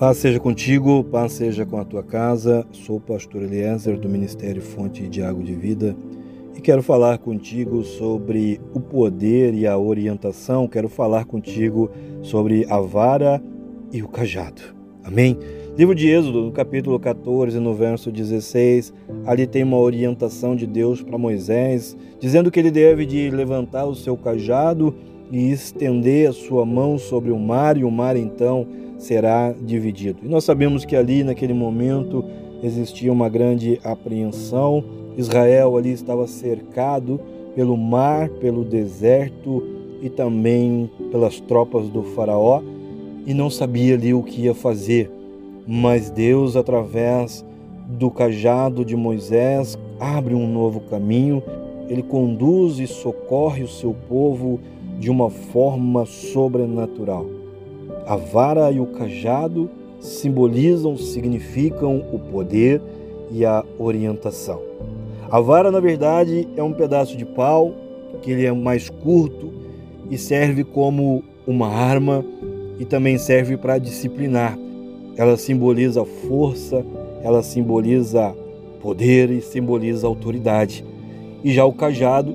Paz seja contigo, paz seja com a tua casa. Sou o pastor Eliezer do Ministério Fonte de Água de Vida e quero falar contigo sobre o poder e a orientação. Quero falar contigo sobre a vara e o cajado. Amém? Livro de Êxodo, no capítulo 14, no verso 16, ali tem uma orientação de Deus para Moisés, dizendo que ele deve de levantar o seu cajado e estender a sua mão sobre o mar, e o mar então será dividido. E nós sabemos que ali naquele momento existia uma grande apreensão. Israel ali estava cercado pelo mar, pelo deserto e também pelas tropas do faraó e não sabia ali o que ia fazer. Mas Deus, através do cajado de Moisés, abre um novo caminho. Ele conduz e socorre o seu povo de uma forma sobrenatural. A vara e o cajado simbolizam, significam o poder e a orientação. A vara, na verdade, é um pedaço de pau que ele é mais curto e serve como uma arma e também serve para disciplinar. Ela simboliza força, ela simboliza poder e simboliza autoridade. E já o cajado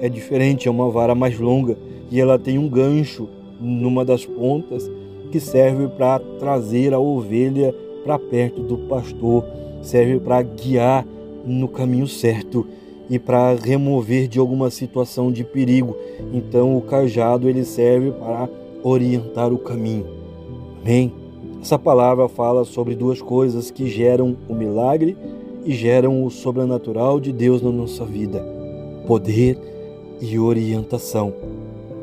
é diferente, é uma vara mais longa e ela tem um gancho numa das pontas que serve para trazer a ovelha para perto do pastor, serve para guiar no caminho certo e para remover de alguma situação de perigo. Então o cajado ele serve para orientar o caminho. Amém. Essa palavra fala sobre duas coisas que geram o milagre e geram o sobrenatural de Deus na nossa vida: poder e orientação.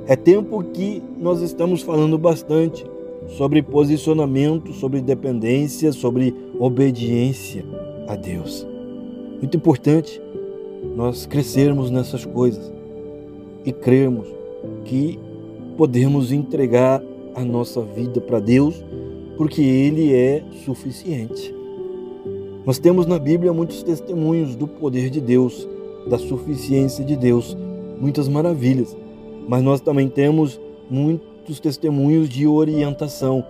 É tempo que nós estamos falando bastante sobre posicionamento, sobre dependência, sobre obediência a Deus. Muito importante nós crescermos nessas coisas e crermos que podemos entregar a nossa vida para Deus, porque Ele é suficiente. Nós temos na Bíblia muitos testemunhos do poder de Deus, da suficiência de Deus, muitas maravilhas, mas nós também temos muito muitos testemunhos de orientação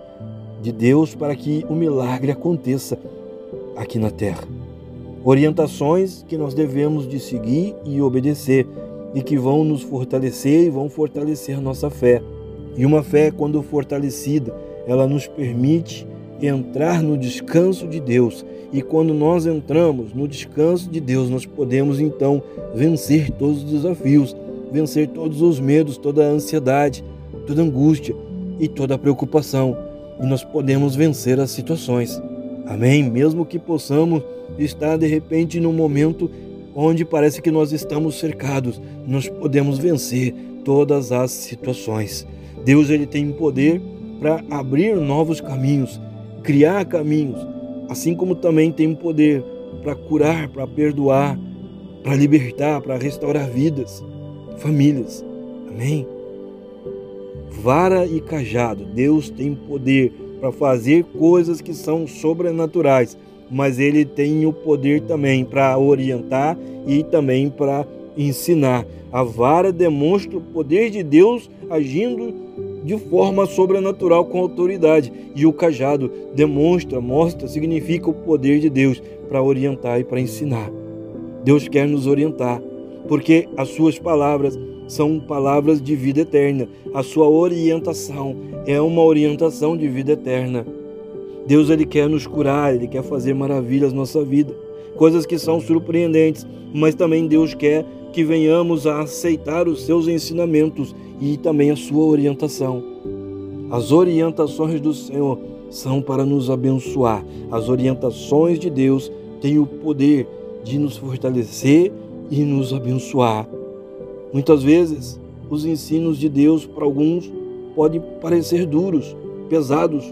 de Deus para que o milagre aconteça aqui na terra. Orientações que nós devemos de seguir e obedecer e que vão nos fortalecer e vão fortalecer nossa fé. E uma fé, quando fortalecida, ela nos permite entrar no descanso de Deus. E quando nós entramos no descanso de Deus, nós podemos então vencer todos os desafios, vencer todos os medos, toda a ansiedade, toda angústia e toda preocupação, e nós podemos vencer as situações. Amém? Mesmo que possamos estar de repente num momento onde parece que nós estamos cercados, nós podemos vencer todas as situações. Deus ele tem poder para abrir novos caminhos, criar caminhos, assim como também tem poder para curar, para perdoar, para libertar, para restaurar vidas, famílias. Amém? vara e cajado. Deus tem poder para fazer coisas que são sobrenaturais, mas ele tem o poder também para orientar e também para ensinar. A vara demonstra o poder de Deus agindo de forma sobrenatural com autoridade, e o cajado demonstra, mostra, significa o poder de Deus para orientar e para ensinar. Deus quer nos orientar, porque as suas palavras são palavras de vida eterna. A sua orientação é uma orientação de vida eterna. Deus ele quer nos curar, ele quer fazer maravilhas na nossa vida, coisas que são surpreendentes, mas também Deus quer que venhamos a aceitar os seus ensinamentos e também a sua orientação. As orientações do Senhor são para nos abençoar. As orientações de Deus têm o poder de nos fortalecer e nos abençoar. Muitas vezes, os ensinos de Deus para alguns podem parecer duros, pesados,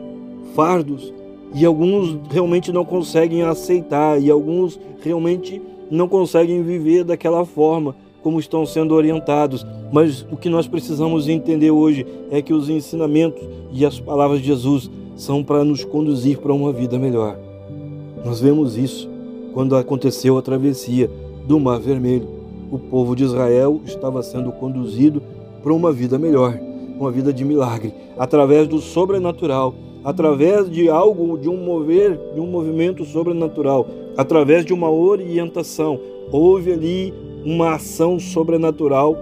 fardos, e alguns realmente não conseguem aceitar, e alguns realmente não conseguem viver daquela forma como estão sendo orientados. Mas o que nós precisamos entender hoje é que os ensinamentos e as palavras de Jesus são para nos conduzir para uma vida melhor. Nós vemos isso quando aconteceu a travessia do Mar Vermelho o povo de Israel estava sendo conduzido para uma vida melhor, uma vida de milagre, através do sobrenatural, através de algo, de um mover, de um movimento sobrenatural, através de uma orientação. Houve ali uma ação sobrenatural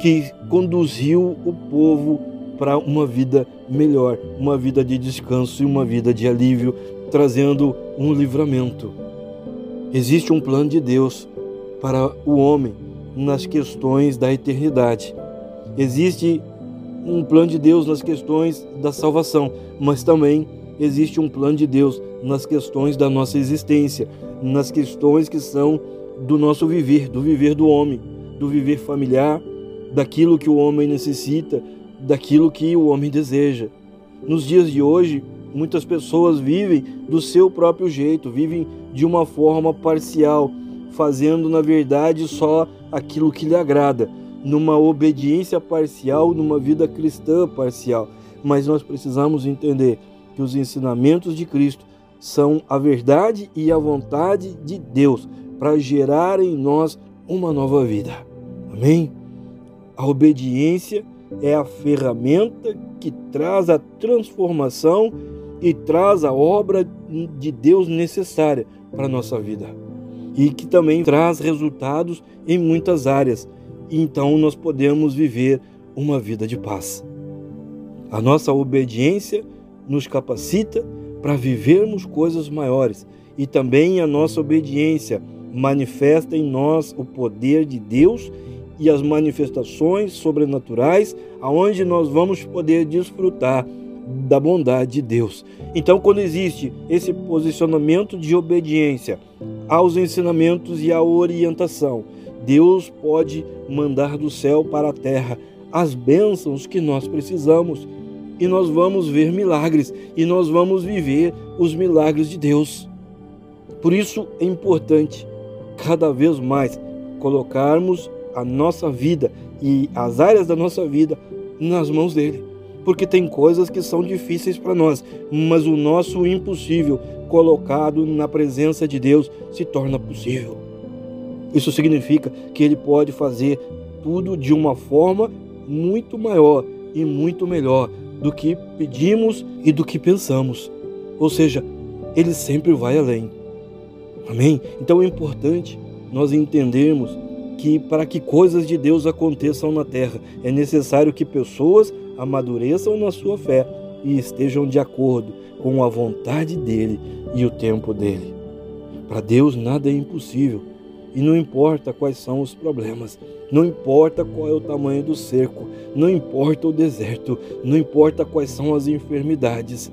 que conduziu o povo para uma vida melhor, uma vida de descanso e uma vida de alívio, trazendo um livramento. Existe um plano de Deus para o homem nas questões da eternidade. Existe um plano de Deus nas questões da salvação, mas também existe um plano de Deus nas questões da nossa existência, nas questões que são do nosso viver, do viver do homem, do viver familiar, daquilo que o homem necessita, daquilo que o homem deseja. Nos dias de hoje, muitas pessoas vivem do seu próprio jeito, vivem de uma forma parcial, fazendo na verdade só aquilo que lhe agrada, numa obediência parcial, numa vida cristã parcial. Mas nós precisamos entender que os ensinamentos de Cristo são a verdade e a vontade de Deus para gerar em nós uma nova vida. Amém? A obediência é a ferramenta que traz a transformação e traz a obra de Deus necessária para a nossa vida. E que também traz resultados em muitas áreas. Então nós podemos viver uma vida de paz. A nossa obediência nos capacita para vivermos coisas maiores e também a nossa obediência manifesta em nós o poder de Deus e as manifestações sobrenaturais, aonde nós vamos poder desfrutar da bondade de Deus. Então, quando existe esse posicionamento de obediência aos ensinamentos e à orientação, Deus pode mandar do céu para a terra as bênçãos que nós precisamos e nós vamos ver milagres e nós vamos viver os milagres de Deus. Por isso é importante cada vez mais colocarmos a nossa vida e as áreas da nossa vida nas mãos dele. Porque tem coisas que são difíceis para nós, mas o nosso impossível colocado na presença de Deus se torna possível. Isso significa que ele pode fazer tudo de uma forma muito maior e muito melhor do que pedimos e do que pensamos. Ou seja, ele sempre vai além. Amém? Então é importante nós entendermos que para que coisas de Deus aconteçam na terra, é necessário que pessoas amadureçam na sua fé e estejam de acordo com a vontade dele e o tempo dele. Para Deus nada é impossível. E não importa quais são os problemas, não importa qual é o tamanho do cerco, não importa o deserto, não importa quais são as enfermidades.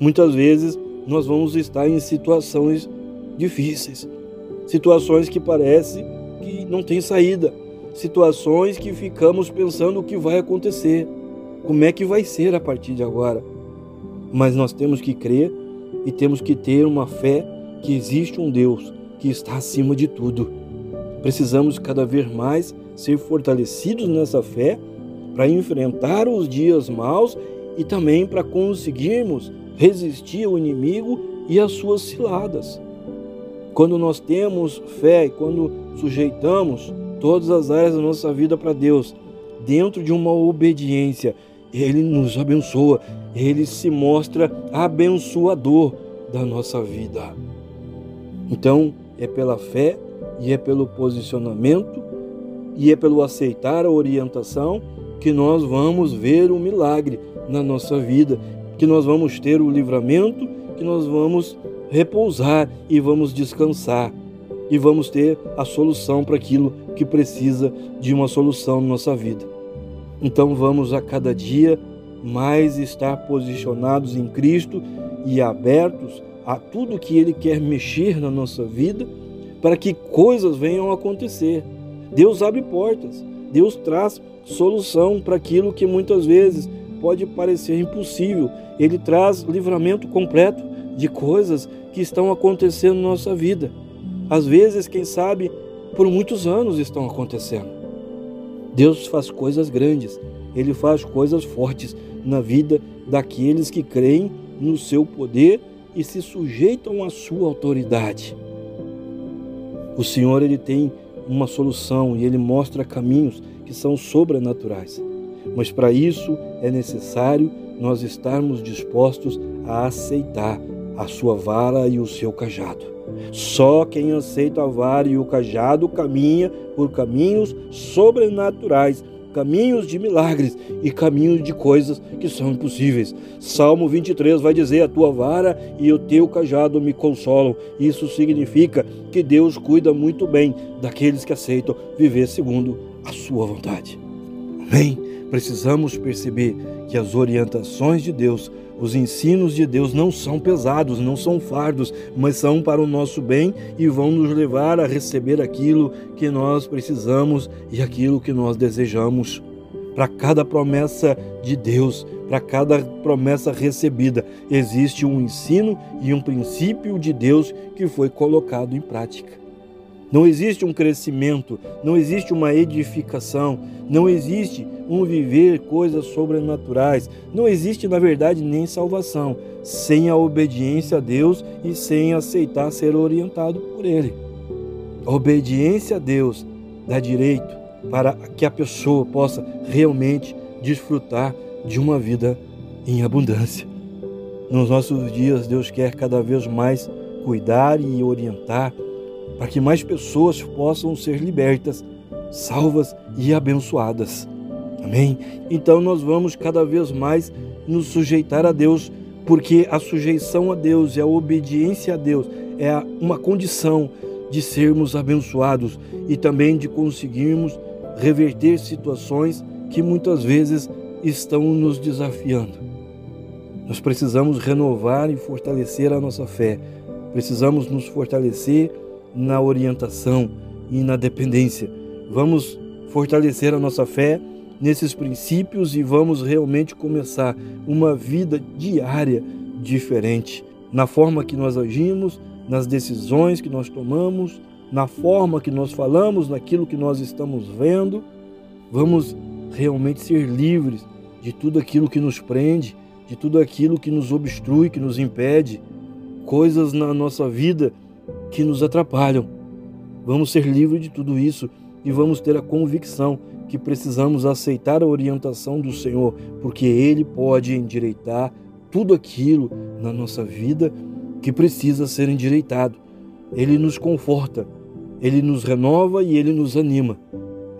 Muitas vezes nós vamos estar em situações difíceis, situações que parecem que não tem saída, situações que ficamos pensando o que vai acontecer, como é que vai ser a partir de agora. Mas nós temos que crer e temos que ter uma fé que existe um Deus que está acima de tudo. Precisamos cada vez mais ser fortalecidos nessa fé para enfrentar os dias maus e também para conseguirmos resistir ao inimigo e às suas ciladas. Quando nós temos fé e quando sujeitamos todas as áreas da nossa vida para Deus, dentro de uma obediência, Ele nos abençoa, Ele se mostra abençoador da nossa vida. Então, é pela fé e é pelo posicionamento e é pelo aceitar a orientação que nós vamos ver o milagre na nossa vida, que nós vamos ter o livramento, que nós vamos repousar e vamos descansar e vamos ter a solução para aquilo que precisa de uma solução na nossa vida. Então vamos a cada dia mais estar posicionados em Cristo e abertos a tudo que Ele quer mexer na nossa vida para que coisas venham a acontecer. Deus abre portas, Deus traz solução para aquilo que muitas vezes pode parecer impossível. Ele traz livramento completo de coisas que estão acontecendo na nossa vida. Às vezes, quem sabe, por muitos anos estão acontecendo. Deus faz coisas grandes, Ele faz coisas fortes na vida daqueles que creem no seu poder e se sujeitam à sua autoridade. O Senhor ele tem uma solução e ele mostra caminhos que são sobrenaturais. Mas para isso é necessário nós estarmos dispostos a aceitar a sua vara e o seu cajado. Só quem aceita a vara e o cajado caminha por caminhos sobrenaturais caminhos de milagres e caminhos de coisas que são impossíveis. Salmo 23 vai dizer: A tua vara e o teu cajado me consolam. Isso significa que Deus cuida muito bem daqueles que aceitam viver segundo a sua vontade. Amém? Precisamos perceber que as orientações de Deus os ensinos de Deus não são pesados, não são fardos, mas são para o nosso bem e vão nos levar a receber aquilo que nós precisamos e aquilo que nós desejamos. Para cada promessa de Deus, para cada promessa recebida, existe um ensino e um princípio de Deus que foi colocado em prática. Não existe um crescimento, não existe uma edificação, não existe um viver coisas sobrenaturais, não existe, na verdade, nem salvação sem a obediência a Deus e sem aceitar ser orientado por Ele. A obediência a Deus dá direito para que a pessoa possa realmente desfrutar de uma vida em abundância. Nos nossos dias, Deus quer cada vez mais cuidar e orientar para que mais pessoas possam ser libertas, salvas e abençoadas. Amém? Então nós vamos cada vez mais nos sujeitar a Deus, porque a sujeição a Deus e a obediência a Deus é uma condição de sermos abençoados e também de conseguirmos reverter situações que muitas vezes estão nos desafiando. Nós precisamos renovar e fortalecer a nossa fé. Precisamos nos fortalecer na orientação e na dependência. Vamos fortalecer a nossa fé nesses princípios e vamos realmente começar uma vida diária diferente na forma que nós agimos, nas decisões que nós tomamos, na forma que nós falamos, naquilo que nós estamos vendo. Vamos realmente ser livres de tudo aquilo que nos prende, de tudo aquilo que nos obstrui, que nos impede, coisas na nossa vida que nos atrapalham. Vamos ser livres de tudo isso e vamos ter a convicção que precisamos aceitar a orientação do Senhor, porque Ele pode endireitar tudo aquilo na nossa vida que precisa ser endireitado. Ele nos conforta, Ele nos renova e Ele nos anima.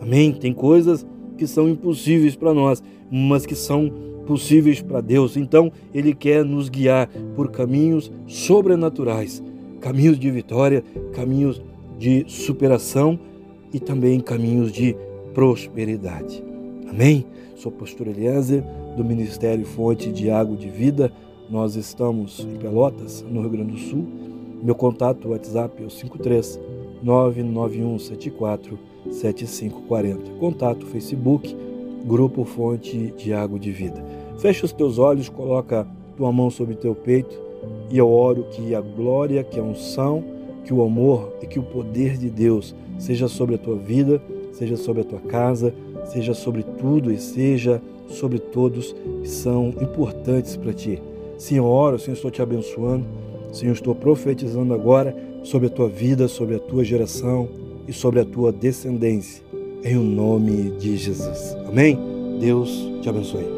Amém? Tem coisas que são impossíveis para nós, mas que são possíveis para Deus. Então, Ele quer nos guiar por caminhos sobrenaturais caminhos de vitória, caminhos de superação e também caminhos de prosperidade. Amém? Sou pastor Eliezer, do Ministério Fonte de Água de Vida. Nós estamos em Pelotas, no Rio Grande do Sul. Meu contato WhatsApp é o 53 99174 7540. Contato Facebook, Grupo Fonte de Água de Vida. Fecha os teus olhos, coloca tua mão sobre teu peito e eu oro que a glória, que a unção, que o amor e que o poder de Deus seja sobre a tua vida, seja sobre a tua casa, seja sobre tudo e seja sobre todos que são importantes para ti. Senhor, oro, Senhor, estou te abençoando. Senhor, estou profetizando agora sobre a tua vida, sobre a tua geração e sobre a tua descendência. Em o nome de Jesus. Amém? Deus te abençoe.